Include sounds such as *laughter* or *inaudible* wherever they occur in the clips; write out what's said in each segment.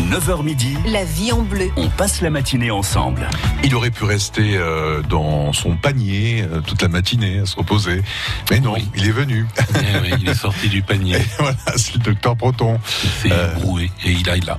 9h midi, La vie en bleu. on passe la matinée ensemble. Il aurait pu rester euh, dans son panier euh, toute la matinée à se reposer. Mais non, Oui. il est venu. Eh oui, il est sorti du panier, *laughs* Et voilà, c'est le docteur Proton. il s'est Euh. broué et il a il a.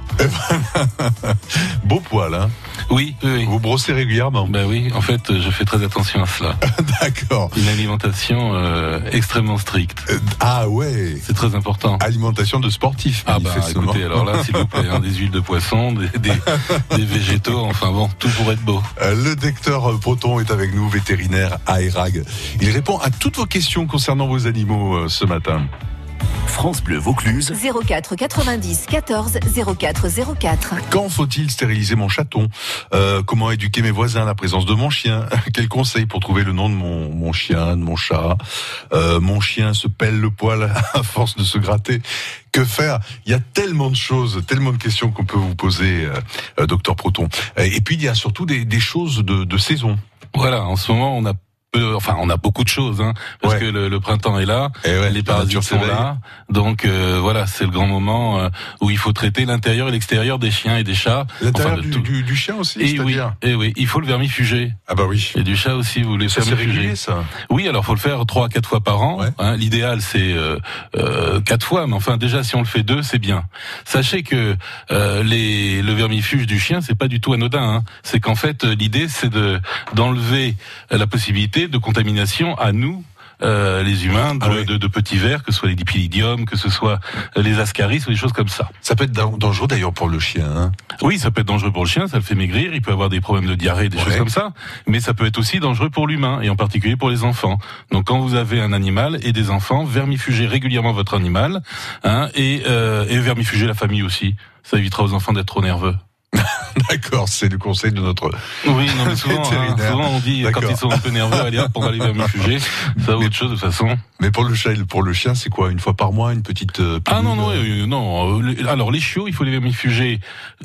Beau poil, hein Oui, oui, oui. Vous brossez régulièrement. Ben oui, en fait, je fais très attention à cela. *laughs* D'accord. Une alimentation euh, extrêmement stricte. Euh, Ah ouais. C'est très important. Alimentation de sportif, Ah bah écoutez, alors là, s'il vous plaît, hein, *laughs* des huiles de poisson, des, des, *laughs* des végétaux, enfin bon, tout pour être beau. Euh, Le docteur Proton est avec nous, vétérinaire à ERAG. Il répond à toutes vos questions concernant vos animaux euh, ce matin. France Bleu Vaucluse. 04 90 14 04 04. Quand faut-il stériliser mon chaton? Euh, Comment éduquer mes voisins? À la présence de mon chien *laughs* Quels conseils pour trouver le nom de mon, mon chien, de mon chat? Euh, Mon chien se pèle le poil *laughs* à force de se gratter. Que faire? Il y a tellement de choses, tellement de questions qu'on peut vous poser, euh, euh, docteur Proton. Et puis il y a surtout des, des choses de, de saison. Voilà, en ce moment, on a peu, enfin, on a beaucoup de choses, hein, parce Ouais. que le, le printemps est là, Et ouais, les parasites sont là, donc euh, voilà, c'est le grand moment euh, où il faut traiter l'intérieur et l'extérieur des chiens et des chats. L'intérieur Enfin, du, du, du chien aussi, Et oui, et oui, il faut le vermifuger. Ah bah oui. Et du chat aussi, vous vermifuger. régulier ça Oui, alors faut le faire trois à quatre fois par an. Ouais. hein. L'idéal c'est euh, euh, quatre fois, mais enfin déjà si on le fait deux, c'est bien. Sachez que euh, les, le vermifuge du chien c'est pas du tout anodin. hein. C'est qu'en fait euh, l'idée c'est de d'enlever la possibilité de contamination à nous. euh, les humains de, Ah oui. de, de petits vers, que ce soit les dipylidium, que ce soit euh, les ascaris ou des choses comme ça. Ça peut être dan- dangereux d'ailleurs pour le chien. Hein. Oui, ça peut être dangereux pour le chien, ça le fait maigrir, il peut avoir des problèmes de diarrhée, des Ouais. choses comme ça, mais ça peut être aussi dangereux pour l'humain, et en particulier pour les enfants. Donc quand vous avez un animal et des enfants, vermifugez régulièrement votre animal, hein, et, euh, et vermifugez la famille aussi. Ça évitera aux enfants d'être trop nerveux. *laughs* D'accord, c'est le conseil de notre Oui, non, mais souvent, hein, souvent on dit quand ils sont un peu nerveux, allez hop, on va les vermifuger. Ça, autre chose de toute façon. Mais pour le chat et pour le chien, c'est quoi Une fois par mois, une petite euh, Ah non, non, euh, non. euh, Alors les chiots, il faut les vermifuger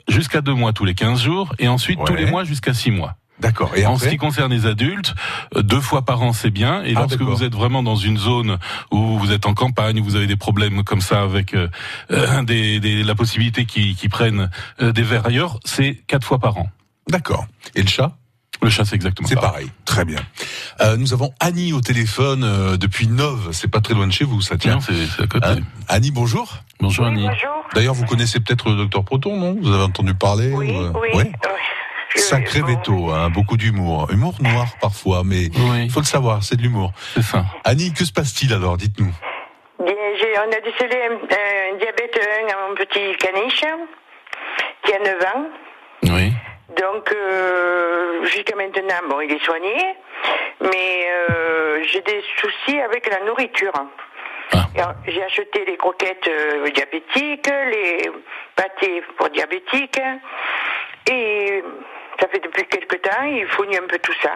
jusqu'à deux mois tous les 15 jours, et ensuite tous les mois jusqu'à six mois. D'accord. Et en après ce qui concerne les adultes, euh, deux fois par an c'est bien. Et Ah, lorsque vous êtes vraiment dans une zone où vous êtes en campagne, où vous avez des problèmes comme ça avec euh, euh, des, des- la possibilité qu'ils qu'ils prennent euh, des vers ailleurs, c'est quatre fois par an. D'accord. Et le chat? Le chat c'est exactement C'est pareil. pareil. Très bien. Euh, nous avons Annie au téléphone euh, depuis Nove. C'est pas très loin de chez vous, ça tient. C'est à côté. Annie, bonjour. Bonjour Oui, Annie. bonjour. D'ailleurs, vous connaissez peut-être le docteur Proton, non? Vous avez entendu parler Oui, ou, oui. ouais oui. Sacré veto, hein, beaucoup d'humour. Humour noir parfois, mais Oui, il faut le savoir, c'est de l'humour. c'est ça. Annie, que se passe-t-il alors Dites-nous? On a décelé un, un diabète 1 à mon petit caniche qui a 9 ans. Oui. Donc, euh, jusqu'à maintenant, bon, il est soigné, mais euh, j'ai des soucis avec la nourriture. Ah. Alors, J'ai acheté les croquettes euh, diabétiques, les pâtés pour diabétiques, et ça fait depuis quelque temps, il fournit un peu tout ça.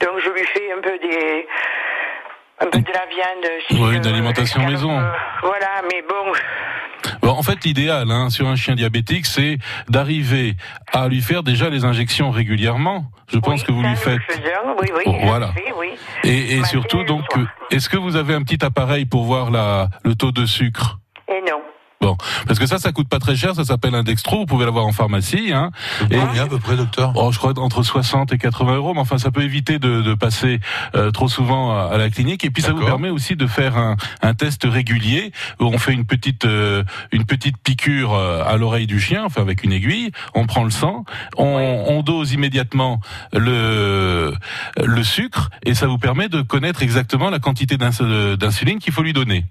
Donc, je lui fais un peu des... Un peu de la viande. si Oui, je- une alimentation alors, maison. euh, voilà, mais bon, Bon, en fait, l'idéal hein, sur un chien diabétique, c'est d'arriver à lui faire déjà les injections régulièrement. Je pense oui, que vous lui faites. faisons, oui, oui, Oh, voilà. oui. Et, et surtout, donc, est-ce que vous avez un petit appareil pour voir la, le taux de sucre? Parce que ça, ça coûte pas très cher, ça s'appelle un dextro, vous pouvez l'avoir en pharmacie. Hein. Et- Combien à peu près, docteur Oh, je crois entre 60 et 80 euros, mais enfin, ça peut éviter de, de passer euh, trop souvent à, à la clinique. Et puis, ça vous permet aussi de faire un, un test régulier où on fait une petite euh, une petite piqûre euh, à l'oreille du chien, enfin avec une aiguille. On prend le sang, on, on dose immédiatement le le sucre, et ça vous permet de connaître exactement la quantité d'ins- d'insuline qu'il faut lui donner.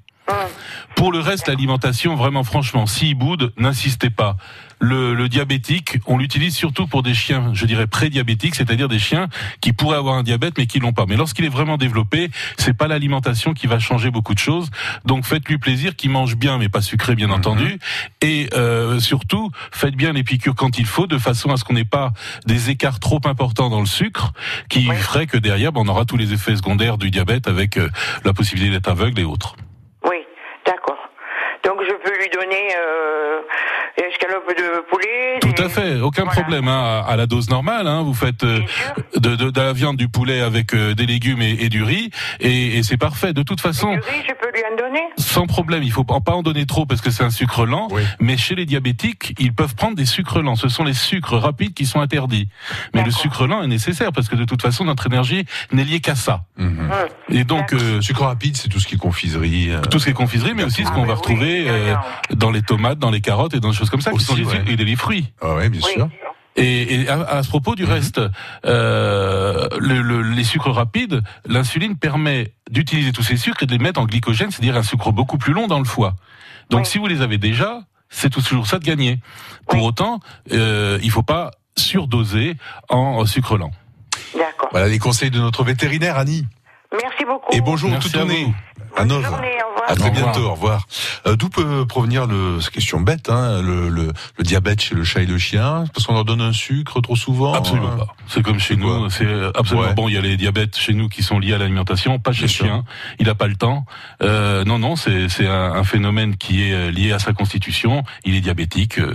Pour le reste, l'alimentation, vraiment, franchement, s'il boude, n'insistez pas. Le, le diabétique, on l'utilise surtout pour des chiens, je dirais prédiabétiques, c'est-à-dire des chiens qui pourraient avoir un diabète mais qui l'ont pas. Mais lorsqu'il est vraiment développé, c'est pas l'alimentation qui va changer beaucoup de choses. Donc faites-lui plaisir, qu'il mange bien, mais pas sucré, bien entendu. Et euh, surtout, faites bien les piqûres quand il faut, de façon à ce qu'on n'ait pas des écarts trop importants dans le sucre, qui ferait que derrière, ben, on aura tous les effets secondaires du diabète avec euh, la possibilité d'être aveugle et autres. Oui, d'accord. Donc je peux lui donner de poulet. Tout des- à fait, aucun Voilà. problème hein, à, à la dose normale. Hein, vous faites euh, de, de, de la viande, du poulet avec euh, des légumes et, et du riz, et, et c'est parfait. De toute façon, Du riz, je peux lui en donner sans problème, il faut pas en donner trop parce que c'est un sucre lent. Oui. Mais chez les diabétiques, ils peuvent prendre des sucres lents. Ce sont les sucres rapides qui sont interdits. Mais le sucre lent est nécessaire parce que de toute façon, notre énergie n'est liée qu'à ça. Mhm. Hum. Et donc, euh, Sucre rapide, c'est tout ce qui est confiserie. euh, tout ce qui est confiserie, mais aussi ce Ah, qu'on va oui, retrouver euh, dans les tomates, dans les carottes et dans des choses comme ça, qui Aussi, sont les, ouais. et les fruits. Ah ouais, bien Oui. sûr. Et, et à, à ce propos du Mhm. reste, euh, le- le- les sucres rapides, l'insuline permet d'utiliser tous ces sucres et de les mettre en glycogène, c'est-à-dire un sucre beaucoup plus long dans le foie. Donc Oui. si vous les avez déjà, c'est toujours ça de gagner. Pour Oui. autant, euh, il faut pas surdoser en sucre lent. D'accord. Voilà les conseils de notre vétérinaire Annie. Merci beaucoup. Et bonjour Merci tout à Bonne journée, au revoir. À très Au revoir. bientôt, au revoir. Euh, D'où peut provenir le, c'est question bête, hein, le, le, le diabète chez le chat et le chien? Parce qu'on leur donne un sucre trop souvent Absolument hein pas. C'est comme chez nous. C'est absolument Ouais. bon. Il y a les diabètes chez nous qui sont liés à l'alimentation, pas chez le chien. Il n'a pas le temps. Euh, non, non, c'est c'est un, un phénomène qui est euh, lié à sa constitution. Il est diabétique, euh,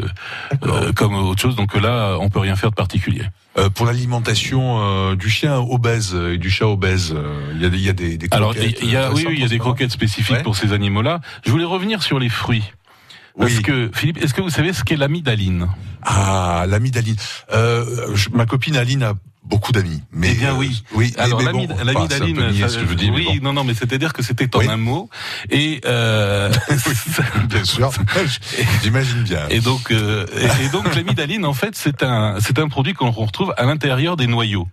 euh, comme autre chose. Donc là, on peut rien faire de particulier. Euh, pour l'alimentation euh, du chien obèse et du chat obèse, euh, il y a des, il y a des, des Alors, croquettes, il y a, euh, oui, il y a des croquettes spécifiques Ouais. pour ces animaux-là. Je voulais revenir sur les fruits. Parce Oui. que, Philippe, est-ce que vous savez ce qu'est l'amidaline Ah, l'ami d'Aline. Euh, je- ma copine Aline a beaucoup d'amis. Mais Eh bien, euh, oui. oui. Alors l'ami- bon, enfin, ça- ce que je dis, oui, bon. non, non, mais c'est-à-dire que c'était en Oui. un mot. Et euh, *laughs* bien sûr. *laughs* J'imagine bien. Et donc, euh, et, et donc l'amidaline, en fait, c'est un, c'est un produit qu'on retrouve à l'intérieur des noyaux.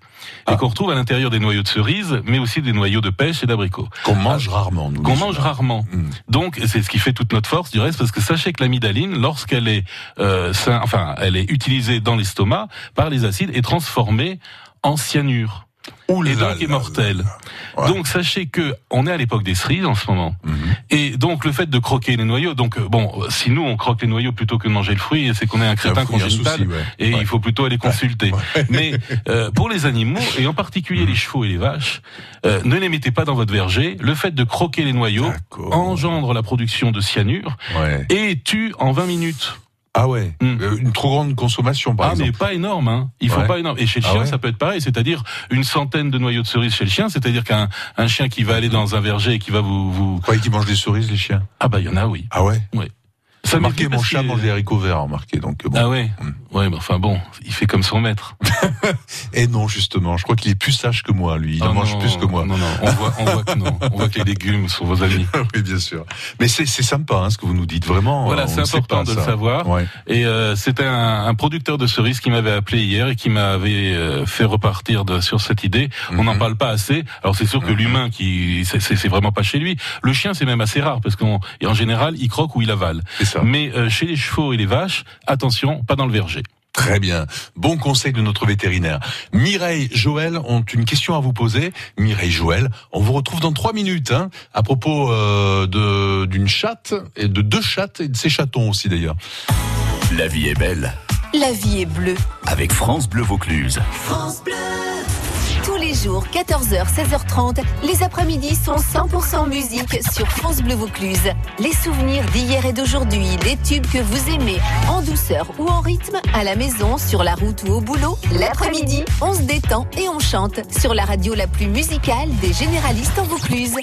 Et Ah. qu'on retrouve à l'intérieur des noyaux de cerises, mais aussi des noyaux de pêche et d'abricots. Qu'on mange rarement. nous, Qu'on mange humains. rarement. Mm. Donc, c'est ce qui fait toute notre force du reste, parce que sachez que l'amidaline, lorsqu'elle est, euh, enfin, elle est utilisée dans l'estomac par les acides, est transformée en cyanure. Ouh Et donc là. Ouais. Donc sachez que on est à l'époque des cerises en ce moment. Mhm. Et donc le fait de croquer les noyaux, donc euh, bon, si nous on croque les noyaux plutôt que de manger le fruit, c'est qu'on est un crétin congénital. ouais. Et Ouais. il faut plutôt aller consulter. Mais euh, pour les animaux, et en particulier les chevaux et les vaches, euh, ne les mettez pas dans votre verger. Le fait de croquer les noyaux engendre la production de cyanure Ouais. et tue en 20 minutes. Ah ouais. Mm. Euh, Une trop grande consommation, par ah mais exemple. pas énorme, hein. Il faut Ouais. pas énorme. Et chez le Ah chien, ouais ça peut être pareil, c'est-à-dire une centaine de noyaux de cerises chez le chien, c'est-à-dire qu'un un chien qui va aller dans un verger et qui va vous, vous... Vous croyez qu'ils mangent des cerises, les chiens? Ah bah il y en a oui. Ah ouais? Ça m'est marqué mon chat mange des haricots verts, remarqué. Donc bon. Ah ouais. Mm. Ouais, mais enfin bon, il fait comme son maître. *laughs* Et non, justement, je crois qu'il est plus sage que moi, lui. Il en Ah mange plus que moi. Non, non, on voit, on voit que non. On voit que les légumes sont vos amis. *laughs* oui, bien sûr. Mais c'est c'est sympa, hein, ce que vous nous dites. Vraiment. Voilà, c'est important pas, de le savoir. Ouais. Et euh, c'était un, un producteur de cerises qui m'avait appelé hier et qui m'avait euh, fait repartir de, sur cette idée. On n'en Mhm. parle pas assez. Alors c'est sûr que Mhm. l'humain qui c'est- vraiment pas chez lui. Le chien c'est même assez rare parce qu'en général il croque ou il avale. C'est ça. Mais euh, chez les chevaux et les vaches, attention, pas dans le verger. Très bien. Bon conseil de notre vétérinaire. Mireille, Joël ont une question à vous poser. Mireille, Joël, on vous retrouve dans trois minutes hein, à propos euh, de d'une chatte et de deux chattes et de ses chatons aussi d'ailleurs. La vie est belle La vie est bleue. avec France Bleu Vaucluse. Tous les jours, 14h, 16h30, les après-midi sont 100% musique sur France Bleu Vaucluse. Les souvenirs d'hier et d'aujourd'hui, les tubes que vous aimez, en douceur ou en rythme, à la maison, sur la route ou au boulot. L'après-midi, on se détend et on chante sur la radio la plus musicale des généralistes en Vaucluse.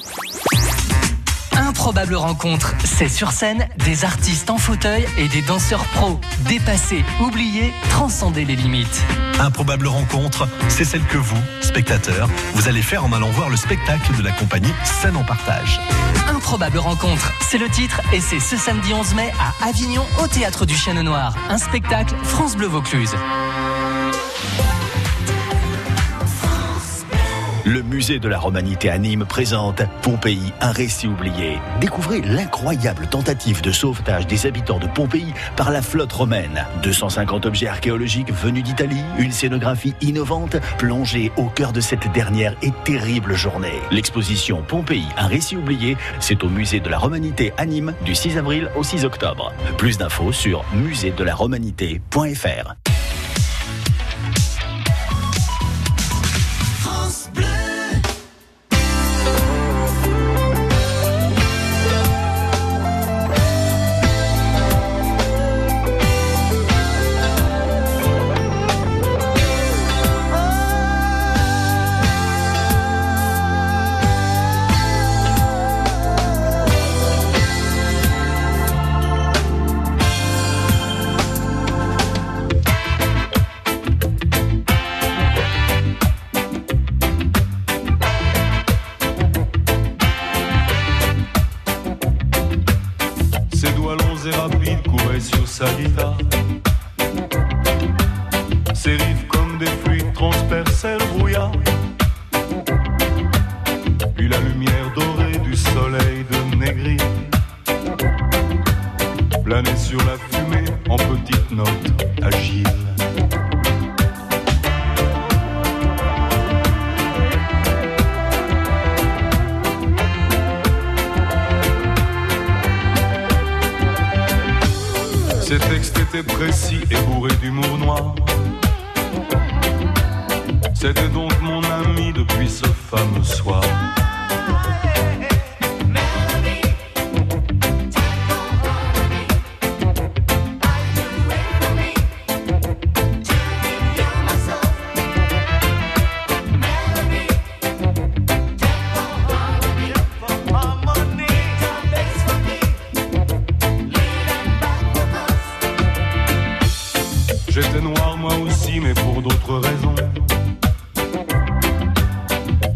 Improbable rencontre, c'est sur scène des artistes en fauteuil et des danseurs pros. Dépassés, oubliés, transcender les limites. Improbable rencontre, c'est celle que vous, spectateurs, vous allez faire en allant voir le spectacle de la compagnie Scène en Partage. Improbable rencontre, c'est le titre et c'est ce samedi 11 mai à Avignon au Théâtre du Chêne Noir. Un spectacle France Bleu Vaucluse. Le musée de la Romanité à Nîmes présente Pompéi, un récit oublié. Découvrez l'incroyable tentative de sauvetage des habitants de Pompéi par la flotte romaine. 250 objets archéologiques venus d'Italie, une scénographie innovante plongée au cœur de cette dernière et terrible journée. L'exposition Pompéi, un récit oublié, c'est au musée de la Romanité à Nîmes du 6 avril au 6 octobre. Plus d'infos sur muséedelaromanité.fr. note et rapide courait sur sa guitare.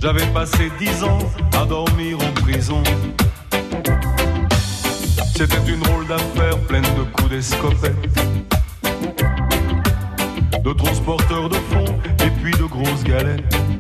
J'avais passé dix ans à dormir en prison. C'était une drôle d'affaire pleine de coups d'escopette, de transporteurs de fonds et puis de grosses galettes.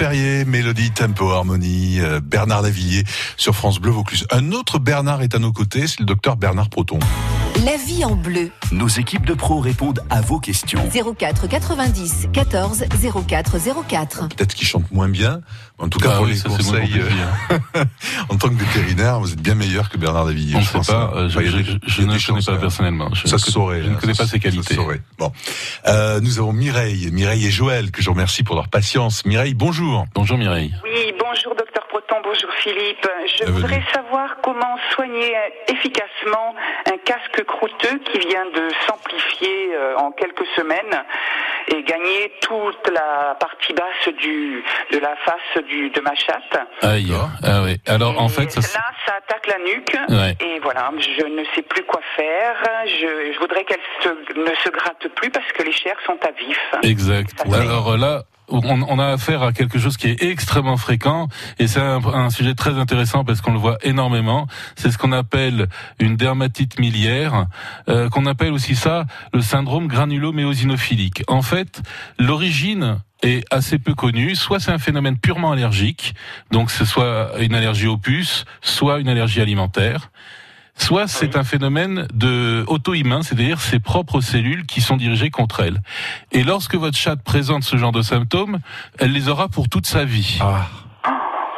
Fériés, Mélodie, Tempo, Harmonie, euh, Bernard Lavillier sur France Bleu Vaucluse. Un autre Bernard est à nos côtés, c'est le docteur Bernard Proton. La vie en bleu. Nos équipes de pros répondent à vos questions. 04 90 14 04 04. Peut-être qu'il chante moins bien, en tout cas Ah pour oui, les conseils, compliqué, euh, *laughs* en tant que vétérinaire, vous êtes bien meilleur que Bernard. On ne je sait pense, pas, hein. euh, je, je- je ne connais pas hein. personnellement. Je Ça ne se connais- saurait. Je ne hein, connais pas se- ses qualités. ça se saurait. Bon, Euh, nous avons Mireille, Mireille et Joël que je remercie pour leur patience. Mireille, bonjour. Bonjour Mireille. Oui, bonjour bonjour Philippe. Je Bienvenue. voudrais savoir comment soigner efficacement un casque croûteux qui vient de s'amplifier euh, en quelques semaines et gagner toute la partie basse du, de la face du, de ma chatte. Aïe. Ah oui. Alors en fait, ça, là, ça attaque la nuque. Ouais. Et voilà, je ne sais plus quoi faire. Je, je voudrais qu'elle ne se gratte plus parce que les chairs sont à vif. Exact. Ça Alors là, on, on a affaire à quelque chose qui est extrêmement fréquent et c'est un, un sujet très intéressant parce qu'on le voit énormément. C'est ce qu'on appelle une dermatite miliaire, euh, qu'on appelle aussi ça le syndrome granuloméosinophilique. En fait, l'origine est assez peu connue. Soit c'est un phénomène purement allergique, donc c'est soit une allergie aux puces, soit une allergie alimentaire. Soit c'est un phénomène de auto-immun, c'est-à-dire ses propres cellules qui sont dirigées contre elle. Et lorsque votre chatte présente ce genre de symptômes, elle les aura pour toute sa vie. Ah,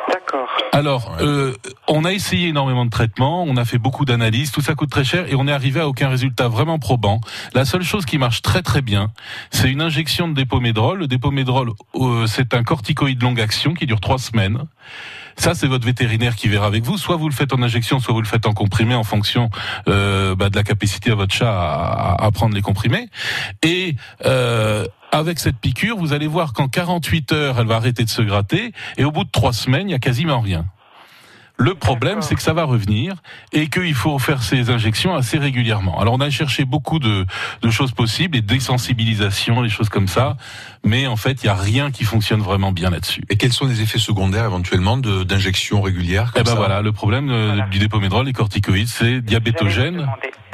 D'accord. Alors, euh, on a essayé énormément de traitements, on a fait beaucoup d'analyses, tout ça coûte très cher et on est arrivé à aucun résultat vraiment probant. La seule chose qui marche très très bien, c'est une injection de dépomédrol. Le dépomédrol, euh, c'est un corticoïde longue action qui dure trois semaines. Ça, c'est votre vétérinaire qui verra avec vous. Soit vous le faites en injection, soit vous le faites en comprimé en fonction euh, bah, de la capacité de votre chat à, à- à prendre les comprimés. Et euh, avec cette piqûre, vous allez voir qu'en 48 heures, elle va arrêter de se gratter. Et au bout de trois semaines, il y a quasiment rien. Le problème, c'est que ça va revenir et qu'il faut faire ces injections assez régulièrement. Alors, on a cherché beaucoup de, de choses possibles, et désensibilisation, des choses comme ça, mais en fait, il n'y a rien qui fonctionne vraiment bien là-dessus. Et quels sont les effets secondaires éventuellement de- d'injections régulières Eh ben ça voilà, le problème euh, Voilà. du dépomédrol, les corticoïdes, c'est diabétogène.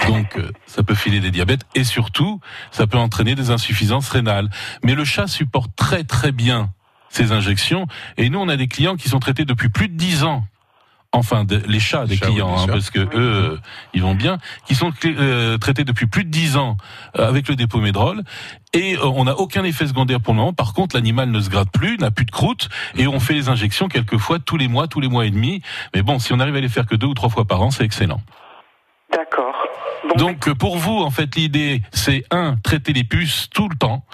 Donc, euh, ça peut filer des diabètes et surtout, ça peut entraîner des insuffisances rénales. Mais le chat supporte très très bien ces injections. Et nous, on a des clients qui sont traités depuis plus de 10 ans. Enfin, de- les chats des chats, clients, hein, parce que eux, euh, ils vont bien, qui sont euh, traités depuis plus de 10 ans euh, avec le dépomédrol. Et euh, on n'a aucun effet secondaire pour le moment. Par contre, l'animal ne se gratte plus, n'a plus de croûte, et on fait les injections quelquefois tous les mois, tous les mois et demi. Mais bon, si on arrive à les faire que deux ou trois fois par an, c'est excellent. D'accord. Bon, Donc pour vous, en fait, l'idée, c'est un, traiter les puces tout le temps,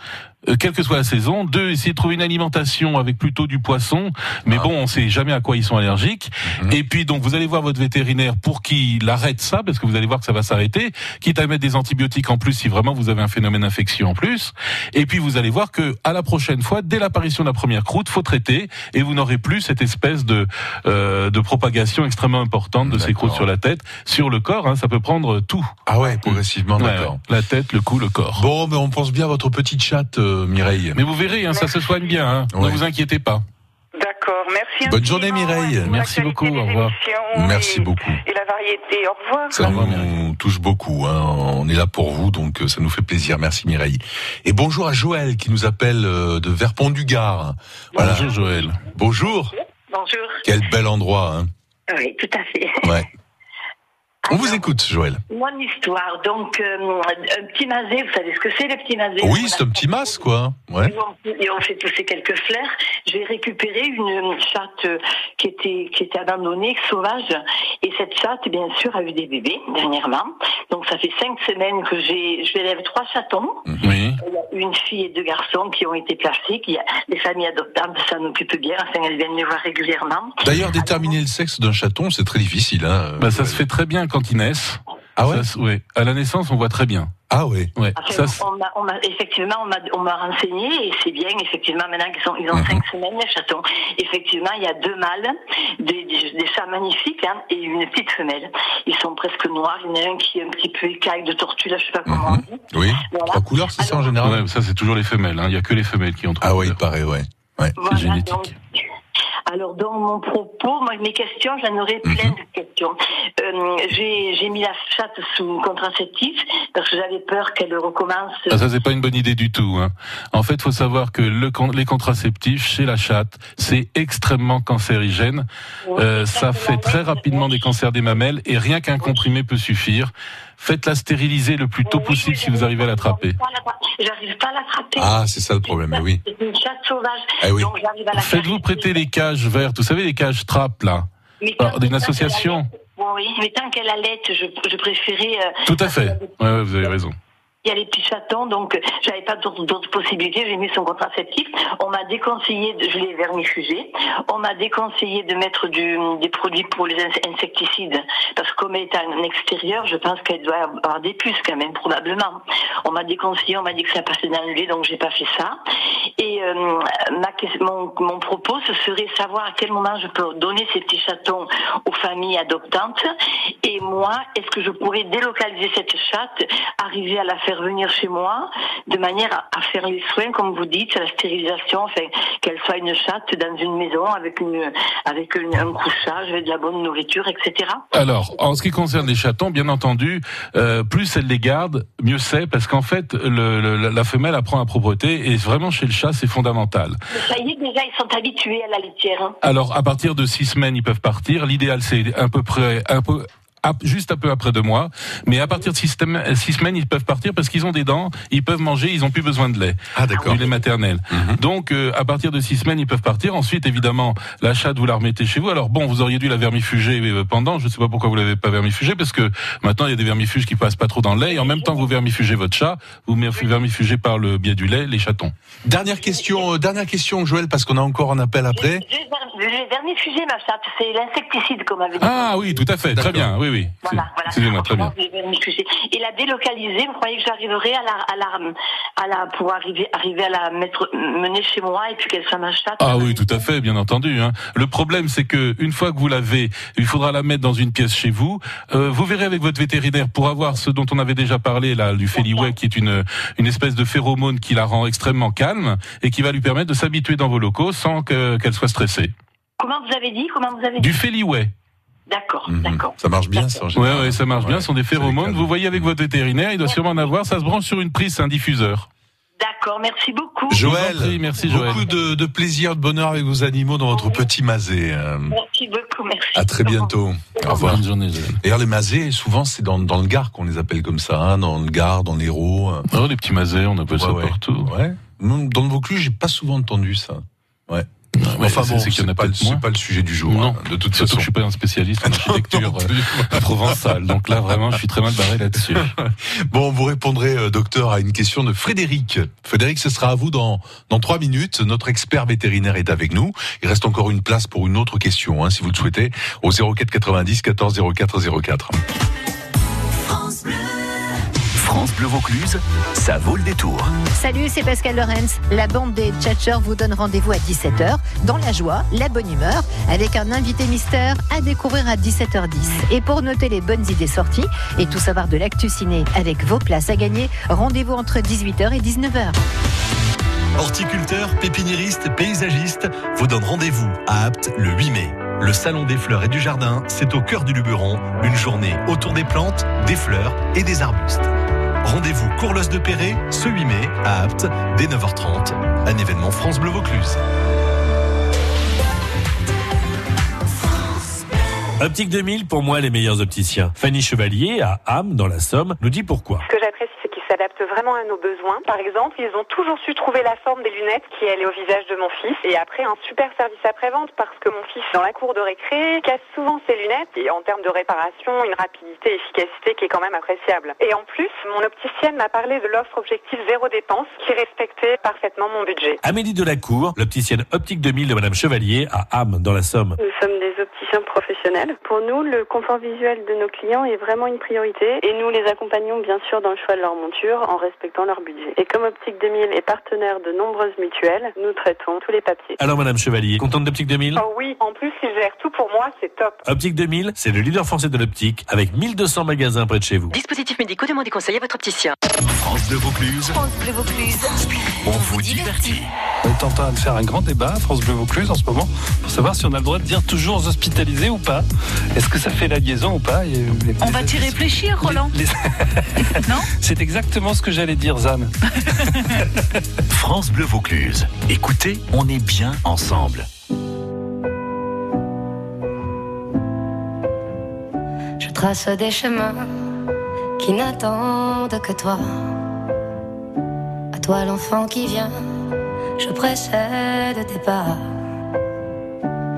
euh, quelle que soit la saison. Deux, essayer de trouver une alimentation avec plutôt du poisson. Mais Ah. bon, on sait jamais à quoi ils sont allergiques. Mhm. Et puis donc vous allez voir votre vétérinaire pour qu'il arrête ça, parce que vous allez voir que ça va s'arrêter. Quitte à mettre des antibiotiques en plus si vraiment vous avez un phénomène infectieux en plus. Et puis vous allez voir que à la prochaine fois, dès l'apparition de la première croûte, faut traiter et vous n'aurez plus cette espèce de euh, de propagation extrêmement importante de ces croûtes sur la tête, sur le corps. Hein, ça peut prendre tout. Ah ouais, progressivement, Ouais, d'accord. La tête, le cou, le corps. Bon, mais on pense bien à votre petite chatte, euh, Mireille. Mais vous verrez, hein, ça se soigne bien. Hein. Ne vous inquiétez pas. D'accord, merci. Bonne journée, Mireille. Merci beaucoup, au revoir. Merci et- beaucoup. Et la variété, au revoir. Ça Au revoir, nous touche beaucoup. Hein. On est là pour vous, donc euh, ça nous fait plaisir. Merci Mireille. Et bonjour à Joël qui nous appelle euh, de Verpont du Gard. Voilà. Bonjour Joël. Bonjour. Bonjour. Quel bel endroit. Hein. Oui, tout à fait. Ouais. *laughs* On vous écoute, Joël. Mon histoire, donc euh, un petit masé, vous savez ce que c'est le petit masé Oui, c'est un petit masque, quoi. Ouais. Et on, et on fait pousser quelques fleurs. J'ai récupéré une chatte euh, qui était qui était abandonnée, sauvage, et cette chatte, bien sûr, a eu des bébés dernièrement. Donc ça fait cinq semaines que j'ai, je élève trois chatons. Mhm. Oui. Il y a une fille et deux garçons qui ont été placés. Qui, les familles adoptables s'en occupent bien. Enfin, elles viennent me voir régulièrement. D'ailleurs, déterminer le sexe d'un chaton, c'est très difficile. Hein. Bah, ça se fait très bien quand ils naissent. Ah ouais Ça se- ouais. À la naissance, on voit très bien. Ah ouais. Ouais. Enfin, Ça, on m'a, on effectivement, on m'a, on m'a renseigné et c'est bien, effectivement, maintenant qu'ils ont, ils ont Mhm. cinq semaines, les chatons. Effectivement, il y a deux mâles, des, des, des chats magnifiques, hein, et une petite femelle. Ils sont presque noirs. Il y en a un qui est un petit peu écaille de tortue, là, je sais pas comment on Mhm. dit. Oui. Voilà. Trois couleurs, c'est ça en général ouais, ça c'est toujours les femelles. hein. Il y a que les femelles qui ont trop Ah ouais, il paraît, ouais. ouais. Voilà, génétique. donc, alors dans mon propos, moi, mes questions, j'en aurais Mhm. plein de questions. Euh, j'ai, j'ai mis la chatte sous contraceptif parce que j'avais peur qu'elle recommence. Ah, ça c'est pas une bonne idée du tout. Hein. En fait, faut savoir que le, les contraceptifs chez la chatte, c'est extrêmement cancérigène. Euh, ça fait très rapidement des cancers des mamelles et rien qu'un comprimé peut suffire. Faites-la stériliser le plus tôt Oui, possible si vous arrivez à l'attraper. J'arrive pas à l'attraper. J'arrive pas à l'attraper. Ah, c'est ça le problème, oui. C'est une chatte sauvage. Eh oui. Donc j'arrive à la Faites-vous prêter les cages vertes. Vous savez les cages trappes là. D'une association. allait- Oui, mais tant qu'elle allait, je, je préférais. euh, Tout à fait. Ouais, vous avez raison. Il y a les petits chatons, donc euh, j'avais pas d'autres possibilités. J'ai mis son contraceptif. On m'a déconseillé, de, je l'ai vermifugé. On m'a déconseillé de mettre des produits pour les ins- insecticides, parce que comme elle est en extérieur, je pense qu'elle doit avoir des puces quand même, probablement. On m'a déconseillé, on m'a dit que ça passait dans le lait, donc j'ai pas fait ça. Et euh, mon propos, ce serait savoir à quel moment je peux donner ces petits chatons aux familles adoptantes. Et moi, est-ce que je pourrais délocaliser cette chatte, arriver à la faire venir chez moi, de manière à, à faire les soins, comme vous dites, la stérilisation, enfin, qu'elle soit une chatte dans une maison avec une, avec une- un couchage, avec de la bonne nourriture, etc. Alors, en ce qui concerne les chatons, bien entendu, euh, plus elle les garde, mieux c'est, parce qu'en fait, le, le- la femelle apprend la propreté, et vraiment chez le chat, c'est fondamental. Mais ça y est, déjà, ils sont habitués à la litière. hein. Alors, à partir de six semaines, ils peuvent partir. L'idéal, c'est à peu près, un peu, ap- juste un peu après deux mois. Mais à partir de six, sem- six semaines, ils peuvent partir parce qu'ils ont des dents, ils peuvent manger, ils ont plus besoin de lait. Ah, d'accord. Du lait maternel. Mhm. Donc, euh, à partir de six semaines, ils peuvent partir. Ensuite, évidemment, la chatte, vous la remettez chez vous. Alors bon, vous auriez dû la vermifuger euh, pendant. Je ne sais pas pourquoi vous l'avez pas vermifugée, parce que maintenant, il y a des vermifuges qui passent pas trop dans le lait. Et en même temps, vous vermifugez votre chat, vous vermifugez par le biais du lait les chatons. Dernière question, euh, dernière question, Joël, parce qu'on a encore un appel après. J'ai- j'ai ver- J'ai vermifugé ma chatte, c'est l'insecticide comme avait dit. Ah oui, tout à fait, très bien, oui, oui. Voilà, voilà. Excusez-moi, très bien. Et la délocaliser, vous croyez que j'arriverai à la, à la, à la, pour arriver, arriver à la mettre, mener chez moi et puis qu'elle soit ma chatte Ah oui, tout à fait, bien entendu. Hein. Le problème, c'est que une fois que vous l'avez, il faudra la mettre dans une pièce chez vous. Euh, vous verrez avec votre vétérinaire pour avoir ce dont on avait déjà parlé là, du Feliway, qui est une une espèce de phéromone qui la rend extrêmement calme et qui va lui permettre de s'habituer dans vos locaux sans que- qu'elle soit stressée. Comment vous avez dit? Comment vous avez dit? Du Feliway. D'accord, Mhm. d'accord. Ça marche bien, ça, en Ouais, ça marche bien. Ouais, Ce sont des phéromones. Vous voyez avec votre vétérinaire, il doit sûrement en avoir. Ça se branche sur une prise, c'est un diffuseur. D'accord, merci beaucoup. Joël, prie, merci, Joël. beaucoup de, de plaisir, de bonheur avec vos animaux dans votre petit masé. euh. Merci beaucoup, merci. À très bientôt. Au revoir. Bonne journée, Joël. D'ailleurs, les masés, souvent, c'est dans, dans le Gard qu'on les appelle comme ça, hein, dans le Gard, dans l'Hérault. euh. Oh, les petits mazets, on appelle ça Ouais, ouais. partout. Ouais. Non, Dans le Vaucluse, j'ai pas souvent entendu ça. Ouais. Ouais, enfin bon, c'est qu'il y en a c'est pas, c'est pas le sujet du jour. Non, hein, de toute façon. que je suis pas un spécialiste en *laughs* architecture euh, provençale. Donc là, vraiment, je suis très mal barré là-dessus. *laughs* Bon, vous répondrez, euh, docteur, à une question de Frédéric. Frédéric, ce sera à vous dans dans trois minutes. Notre expert vétérinaire est avec nous. Il reste encore une place pour une autre question, hein, si vous le souhaitez, au 04 90 14 04 04. France Bleu Vaucluse, ça vaut le détour. Salut, c'est Pascal Lorenz. La bande des Tchatchers vous donne rendez-vous à 17h dans la joie, la bonne humeur, avec un invité mystère à découvrir à 17h10. Et pour noter les bonnes idées sorties et tout savoir de l'actu ciné avec vos places à gagner, rendez-vous entre 18h et 19h. Horticulteurs, pépiniéristes, paysagistes vous donnent rendez-vous à Apt le 8 mai. Le Salon des fleurs et du jardin, c'est au cœur du Luberon, une journée autour des plantes, des fleurs et des arbustes. Rendez-vous Courlos de Perret ce 8 mai à Apt dès 9h30, un événement France Bleu Vaucluse. Optique 2000, pour moi, les meilleurs opticiens. Fanny Chevalier, à Ham, dans la Somme, nous dit pourquoi. Ce que j'apprécie, c'est qu'ils s'adaptent vraiment à nos besoins. Par exemple, ils ont toujours su trouver la forme des lunettes qui allait au visage de mon fils. Et après, un super service après-vente parce que mon fils, dans la cour de récré, casse souvent ses lunettes. Et en termes de réparation, une rapidité, efficacité qui est quand même appréciable. Et en plus, mon opticienne m'a parlé de l'offre objectif zéro dépense qui respectait parfaitement mon budget. Amélie Delacour, l'opticienne Optique 2000 de Madame Chevalier, à Ham, dans la Somme. Nous sommes des opticiens professionnels. Pour nous, le confort visuel de nos clients est vraiment une priorité et nous les accompagnons bien sûr dans le choix de leur monture en respectant leur budget. Et comme Optique 2000 est partenaire de nombreuses mutuelles, nous traitons tous les papiers. Alors, Madame Chevalier, contente d'Optique 2000 Oh oui, en plus, ils gèrent tout pour moi, c'est top. Optique 2000, c'est le leader français de l'optique, avec 1200 magasins près de chez vous. Dispositifs médicaux, demandez conseil à votre opticien. France Bleu Vaucluse, France Bleu Vaucluse. on vous divertit. On est en train de faire un grand débat à France Bleu Vaucluse en ce moment pour savoir si on a le droit de dire toujours ou pas. Est-ce que ça fait la liaison ou pas Et les- On va t'y réfléchir, Roland. les- *laughs* Non *laughs* C'est exactement ce que j'allais dire, Zan. *laughs* France Bleu Vaucluse. Écoutez, on est bien ensemble. Je trace des chemins qui n'attendent que toi. À toi l'enfant qui vient, je précède tes pas.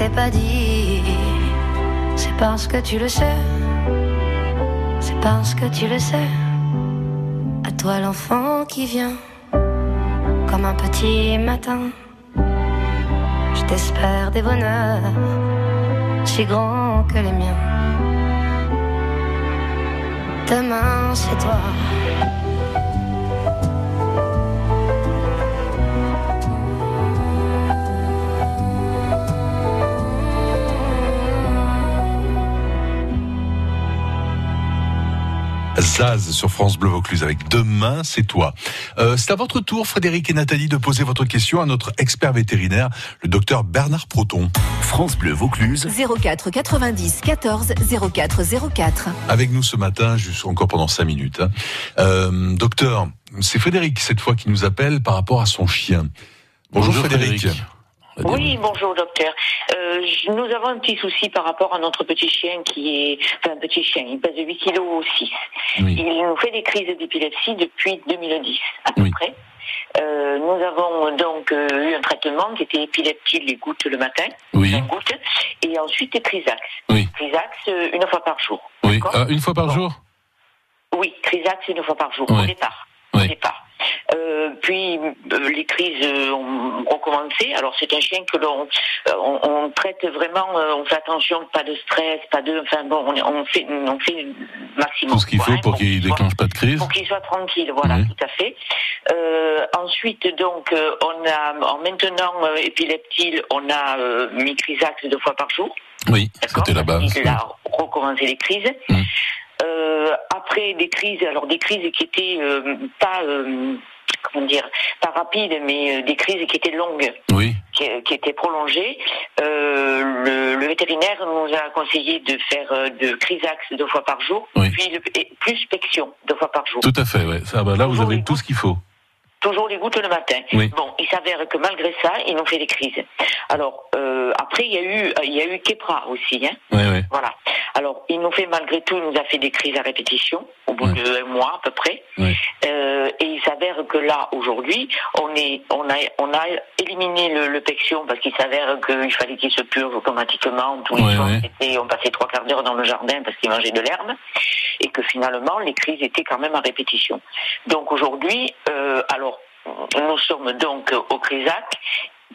T'ai pas dit, c'est parce que tu le sais. C'est parce que tu le sais. À toi l'enfant qui vient comme un petit matin. Je t'espère des bonheurs si grands que les miens. Demain c'est toi. Zaz sur France Bleu Vaucluse avec Demain, c'est toi. Euh, c'est à votre tour, Frédéric et Nathalie, de poser votre question à notre expert vétérinaire, le docteur Bernard Proton. France Bleu Vaucluse. 04 90 14 04 04. Avec nous ce matin, juste encore pendant cinq minutes. hein. Euh, docteur, c'est Frédéric cette fois qui nous appelle par rapport à son chien. Bonjour, Bonjour, Frédéric. Frédéric. Oui, bonjour docteur. Euh, nous avons un petit souci par rapport à notre petit chien qui est, enfin un petit chien, il pèse 8 kg ou 6. Il nous fait des crises d'épilepsie depuis 2010 à peu près. Euh, nous avons donc euh, eu un traitement qui était épileptique, les gouttes le matin, Oui. gouttes, et ensuite Crisax. Oui. Crisax une fois par jour. Oui, une fois par jour Oui, Crisax une fois par jour, Oui. au départ. Au départ. Euh, puis euh, les crises euh, ont recommencé. Alors c'est un chien que l'on on, on traite vraiment, on fait attention, pas de stress, pas de, enfin bon, on, fait on fait maximum. Tout ce qu'il faut hein, pour qu'il déclenche pas de crise. pour qu'il soit tranquille, voilà, Oui. tout à fait. Euh, ensuite, donc, on a, en maintenant épileptile, on a euh, mis Crisax deux fois par jour. Oui, c'était la base. Il a recommencé les crises. Mm. Euh, après des crises, alors des crises qui étaient euh, pas, euh, comment dire, pas rapides, mais euh, des crises qui étaient longues, Oui. qui, qui étaient prolongées. Euh, le, le vétérinaire nous a conseillé de faire euh, de Crisax deux fois par jour, puis le, plus Pection deux fois par jour. Tout à fait, ouais. Ça, bah, là, vous avez tout ce qu'il faut. Toujours les gouttes le matin. Oui. Bon, il s'avère que malgré ça, ils nous fait des crises. Alors euh, après, il y a eu, il y a eu Kepra aussi, hein. Oui, oui. Voilà. Alors, il nous fait malgré tout, il nous a fait des crises à répétition au bout d'un mois à peu près. Euh, et il s'avère que là, aujourd'hui, on est, on a, on a éliminé le, le pection parce qu'il s'avère qu'il fallait qu'il se purge automatiquement tous les soirs. on passait trois quarts d'heure dans le jardin parce qu'il mangeait de l'herbe et que finalement, les crises étaient quand même à répétition. Donc aujourd'hui, euh, alors, nous sommes donc au Crisac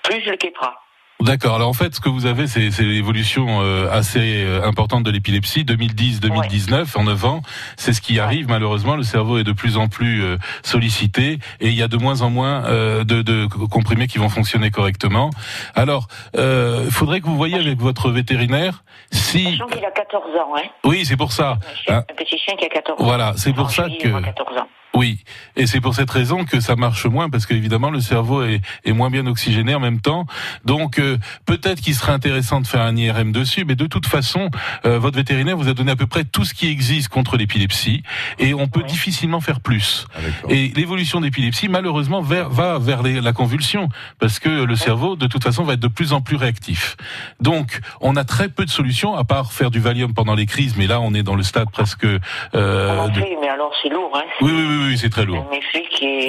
plus le Kepra. D'accord. Alors en fait, ce que vous avez, c'est l'évolution euh, assez euh, importante de l'épilepsie, 2010-2019, en 9 ans. C'est ce qui arrive malheureusement. Le cerveau est de plus en plus euh, sollicité et il y a de moins en moins de, de comprimés qui vont fonctionner correctement. Alors, euh, il faudrait que vous voyez avec votre vétérinaire si. Sachant qu'il a 14 ans, hein. Oui, c'est pour ça. Hein, Un petit chien qui a 14 ans. Voilà, c'est pour ça que- il aura 14 ans. Oui, et c'est pour cette raison que ça marche moins parce qu'évidemment le cerveau est, est moins bien oxygéné en même temps. Donc euh, peut-être qu'il serait intéressant de faire un IRM dessus, mais de toute façon, euh, votre vétérinaire vous a donné à peu près tout ce qui existe contre l'épilepsie et on peut difficilement faire plus. et l'évolution d'épilepsie malheureusement vers- va vers les- la convulsion parce que le cerveau de toute façon va être de plus en plus réactif. Donc on a très peu de solutions à part faire du Valium pendant les crises, mais là on est dans le stade presque. euh, de- fait, mais alors c'est lourd, hein. Oui, oui, oui, oui, c'est très lourd. Un.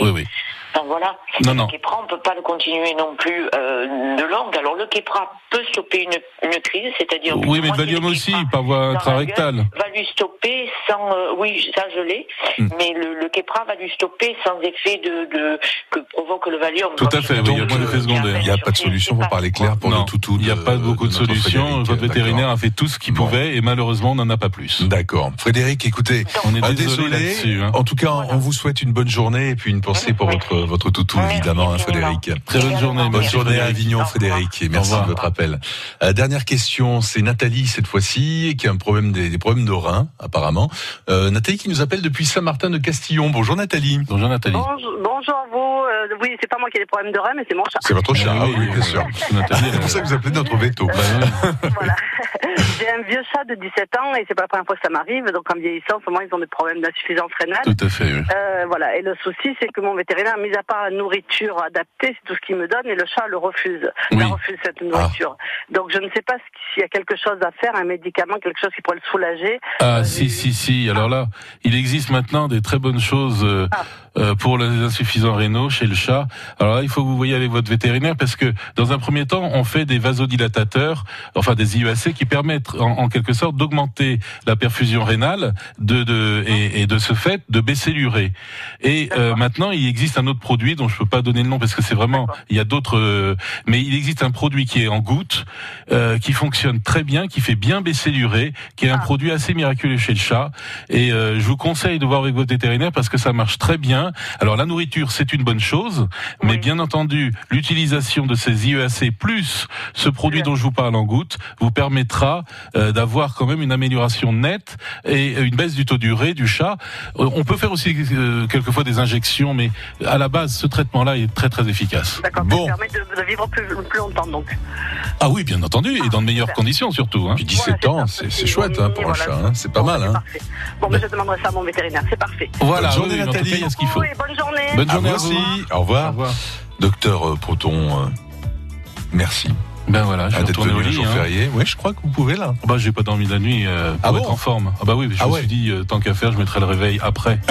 Oui, oui. Enfin, voilà. Non, le non. Kepra, on peut pas le continuer non plus euh, de longue. Alors le Kepra peut stopper une, une crise, c'est-à-dire. Oui, mais le Valium aussi, par voie intrarectale. Va lui stopper sans. euh, oui, ça je l'ai. Hmm. Mais le, le Kepra va lui stopper sans effet de, de que provoque le Valium. Tout à fait, oui, il y a moins d'effets secondaires. Il n'y a pas de solution pour parler clair pour Non, le toutou. Il n'y a pas beaucoup de solutions. Votre vétérinaire a fait tout ce qu'il pouvait et malheureusement, on n'en a pas plus. D'accord. Frédéric, écoutez, On est désolé là-dessus, hein. En tout cas, on vous souhaite une bonne journée et puis une pensée pour votre votre toutou, évidemment, hein, Frédéric. Très bonne journée. Bonne merci, journée à. Avignon, Frédéric, et merci Au de votre appel. Euh, dernière question, c'est Nathalie cette fois-ci qui a un problème des, des problèmes de reins, apparemment. Euh, Nathalie qui nous appelle depuis Saint-Martin de Castillon. Bonjour Nathalie. Bonjour Nathalie. Bonjour, vous. Euh, oui, c'est pas moi qui ai des problèmes de rein, mais c'est mon chat. C'est votre chat, ah oui, bien sûr. Nathalie, C'est pour ça que vous appelez notre veto. *laughs* *laughs* J'ai un vieux chat de 17 ans et c'est pas la première fois que ça m'arrive. Donc en vieillissant, souvent ils ont des problèmes d'insuffisance rénale. Tout à fait, oui. Euh, voilà. Et le souci, c'est que mon vétérinaire a mis à part la nourriture adaptée, c'est tout ce qu'il me donne, et le chat le refuse. Il refuse cette nourriture. Donc je ne sais pas s'il y a quelque chose à faire, un médicament, quelque chose qui pourrait le soulager. Ah si si si. Alors là, il existe maintenant des très bonnes choses euh, euh, pour les insuffisants rénaux chez le chat. Alors là, il faut que vous voyez avec votre vétérinaire parce que dans un premier temps, on fait des vasodilatateurs, enfin des IEAC qui permettent en, en quelque sorte d'augmenter la perfusion rénale de, de et, et de ce fait de baisser l'urée. Et euh, maintenant, il existe un autre produit dont je peux pas donner le nom parce que c'est vraiment il y a d'autres euh, mais il existe un produit qui est en gouttes euh, qui fonctionne très bien, qui fait bien baisser l'urée, qui est un produit assez miraculeux chez le chat et euh, je vous conseille de voir avec votre vétérinaire parce que ça marche très bien. Alors la nourriture, c'est une bonne chose, mais bien entendu, l'utilisation de ces IEAC plus ce produit dont je vous parle en gouttes vous permettra euh, d'avoir quand même une amélioration nette et une baisse du taux d'urée du chat. Euh, on peut faire aussi euh, quelquefois des injections, mais à la base, ce traitement-là est très très efficace. D'accord, ça permet de, de vivre plus, plus longtemps donc. Ah oui, bien entendu, et dans de meilleures conditions surtout. Hein. Puis 17 ans, c'est chouette hein, pour un chat, hein. c'est pas mal. Hein. Bon, mais je demanderai ça à mon vétérinaire, c'est parfait. Voilà, Bonne journée, oui, en tout cas, Nathalie. il y a ce qu'il faut. Bonne journée. Bonne journée à vous aussi. Au revoir. Docteur euh, Proton, euh, merci. Ben voilà, je suis retourné au lit. jour hein. férié. Oui, je crois que vous pouvez là. Bah, j'ai pas dormi la nuit euh, pour Ah bon être en forme. Ah bah oui, je Ah me ouais. suis dit euh, tant qu'à faire, je mettrai le réveil après. *laughs*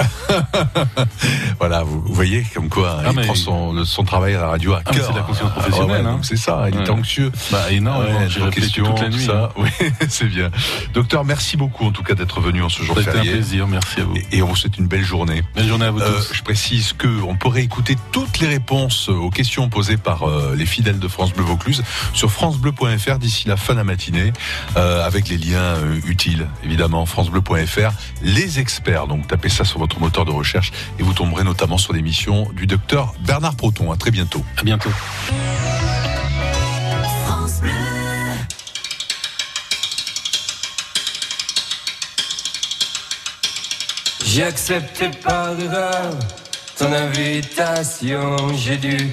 Voilà, vous, voyez comme quoi Ah, il mais- prend son, travail à la radio à Ah, cœur. c'est la conscience professionnelle, ouais, hein. c'est ça, il est anxieux. Bah énormément, j'ai réfléchi questions, toute la nuit. ça. *laughs* Oui, c'est bien. Docteur, merci beaucoup en tout cas d'être venu en ce jour a été un férié. plaisir, merci à vous. Et, et on vous souhaite une belle journée. Belle journée à vous Euh, tous. je précise que on pourrait écouter toutes les réponses aux questions posées par euh, les fidèles de France Bleu Vaucluse sur francebleu.fr d'ici la fin de la matinée, euh, avec les liens euh, utiles, évidemment, francebleu.fr. Les experts, donc tapez ça sur votre moteur de recherche et vous tomberez notamment sur l'émission du docteur Bernard Proton. À très bientôt. À bientôt. J'ai accepté par erreur ton invitation. J'ai dû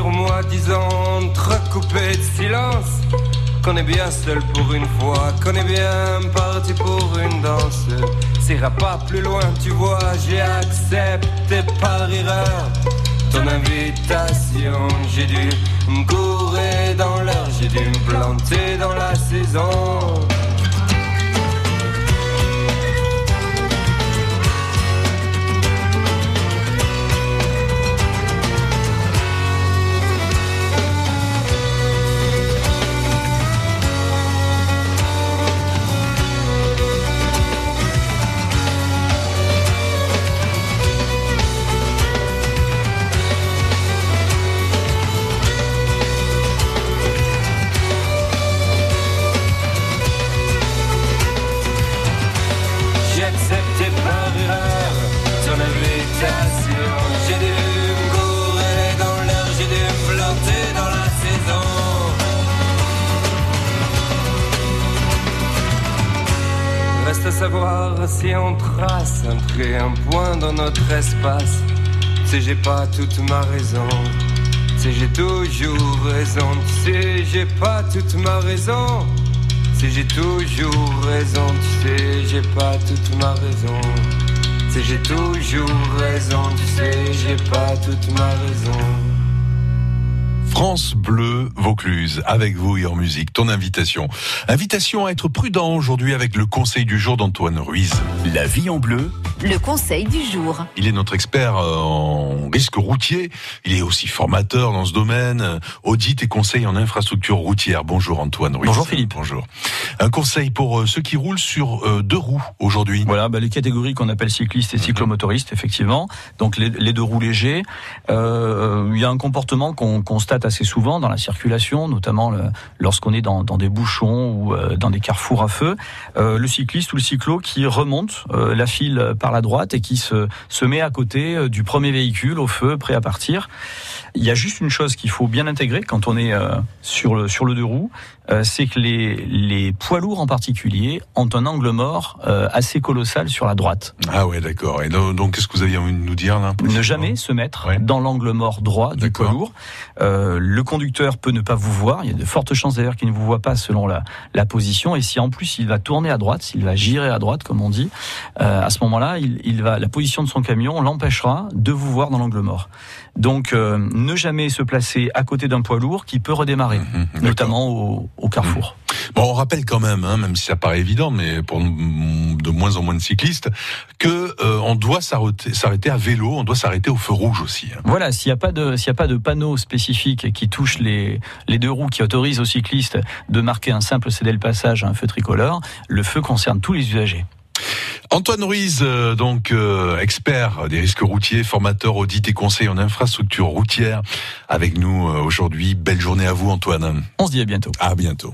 sur moi, disons, entrecoupé de silence. Qu'on est bien seul pour une fois, qu'on est bien parti pour une danse. Ça ira pas plus loin, tu vois, j'ai accepté par erreur ton invitation. J'ai dû me courir dans l'heure, j'ai dû me planter dans la saison. À savoir si on trace un trait, un point dans notre espace. Sais, j'ai pas toute ma raison. Sais, j'ai toujours raison. Tu sais, j'ai pas toute ma raison. Sais, j'ai toujours raison. Tu sais, j'ai pas toute ma raison. Sais, j'ai toujours raison. Tu sais, j'ai pas toute ma raison. France Bleu Vaucluse, avec vous et en musique, ton invitation. Invitation à être prudent aujourd'hui avec le conseil du jour d'Antoine Ruiz. La vie en bleu, le conseil du jour. Il est notre expert euh, en risque routier. Il est aussi formateur dans ce domaine, euh, audit et conseil en infrastructure routière. Bonjour Antoine. Ruiz. Bonjour Philippe. Bonjour. Un conseil pour euh, ceux qui roulent sur deux roues aujourd'hui. Voilà, bah, les catégories qu'on appelle cyclistes et cyclomotoristes, effectivement. Donc les, les deux roues légers. Euh, il y a un comportement qu'on constate assez souvent dans la circulation, notamment lorsqu'on est dans, dans des bouchons ou euh, dans des carrefours à feu. Euh, le cycliste ou le cyclo qui remonte euh, la file par la droite et qui se, se met à côté du premier véhicule au feu, prêt à partir. Il y a juste une chose qu'il faut bien intégrer quand on est sur le sur le deux roues, c'est que les les poids lourds en particulier ont un angle mort assez colossal sur la droite. Ah ouais, d'accord. Et donc, qu'est-ce que vous aviez envie de nous dire là Ne jamais se mettre dans l'angle mort droit du poids lourd. Euh, le conducteur peut ne pas vous voir. Il y a de fortes chances d'ailleurs qu'il ne vous voit pas selon la, position. Et si en plus il va tourner à droite, s'il va girer à droite, comme on dit, euh, à ce moment-là, il va la position de son camion l'empêchera de vous voir dans l'angle mort. Donc, euh, ne jamais se placer à côté d'un poids lourd qui peut redémarrer, notamment au, au carrefour. Bon, on rappelle quand même, hein, même si ça paraît évident, mais pour de moins en moins de cyclistes, que euh, on doit s'arrêter à vélo, on doit s'arrêter au feu rouge aussi. hein. Voilà, s'il n'y a pas de s'il a pas de panneau spécifique qui touche les les deux roues qui autorise aux cyclistes de marquer un simple cédé le passage à un feu tricolore, le feu concerne tous les usagers. Antoine Ruiz, euh, donc euh, expert des risques routiers, formateur, audit et conseil en infrastructure routière, avec nous euh, aujourd'hui. Belle journée à vous, Antoine. On se dit à bientôt. À bientôt.